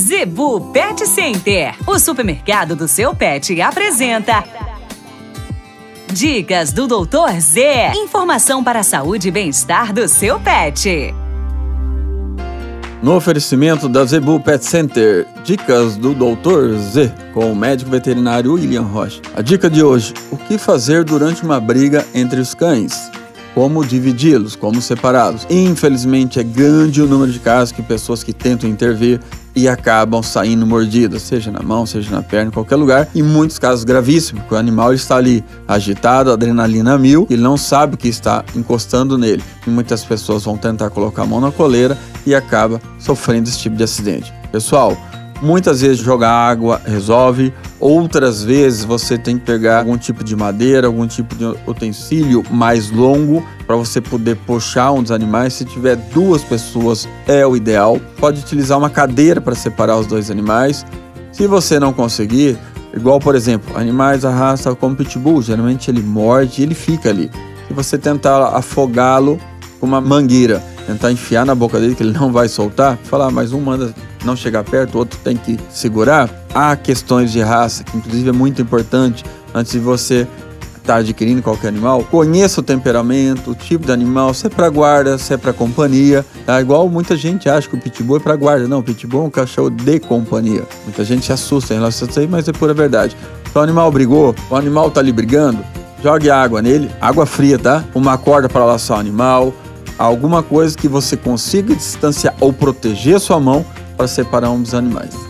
Zebu Pet Center, o supermercado do seu pet, apresenta. Dicas do Doutor Z. Informação para a saúde e bem-estar do seu pet. No oferecimento da Zebu Pet Center, dicas do Dr. Z, com o médico veterinário William Rocha. A dica de hoje: o que fazer durante uma briga entre os cães? Como dividi-los, como separá-los. Infelizmente, é grande o número de casos que pessoas que tentam intervir e acabam saindo mordidas, seja na mão, seja na perna, em qualquer lugar. E muitos casos gravíssimos, porque o animal está ali agitado, adrenalina mil, e não sabe que está encostando nele. E muitas pessoas vão tentar colocar a mão na coleira e acaba sofrendo esse tipo de acidente. Pessoal, Muitas vezes jogar água resolve, outras vezes você tem que pegar algum tipo de madeira, algum tipo de utensílio mais longo para você poder puxar um dos animais. Se tiver duas pessoas, é o ideal. Pode utilizar uma cadeira para separar os dois animais. Se você não conseguir, igual por exemplo, animais arrastam como pitbull, geralmente ele morde e ele fica ali. Se você tentar afogá-lo com uma mangueira, tentar enfiar na boca dele que ele não vai soltar, falar, ah, mas um manda não chegar perto, o outro tem que segurar. Há questões de raça, que inclusive é muito importante antes de você estar tá adquirindo qualquer animal. Conheça o temperamento, o tipo de animal, se é para guarda, se é para companhia. Tá? Igual muita gente acha que o pitbull é para guarda. Não, o pitbull é um cachorro de companhia. Muita gente se assusta em relação a isso aí, mas é pura verdade. Então o animal brigou, o animal tá ali brigando, jogue água nele, água fria, tá? Uma corda para laçar o animal, alguma coisa que você consiga distanciar ou proteger a sua mão para separar um dos animais.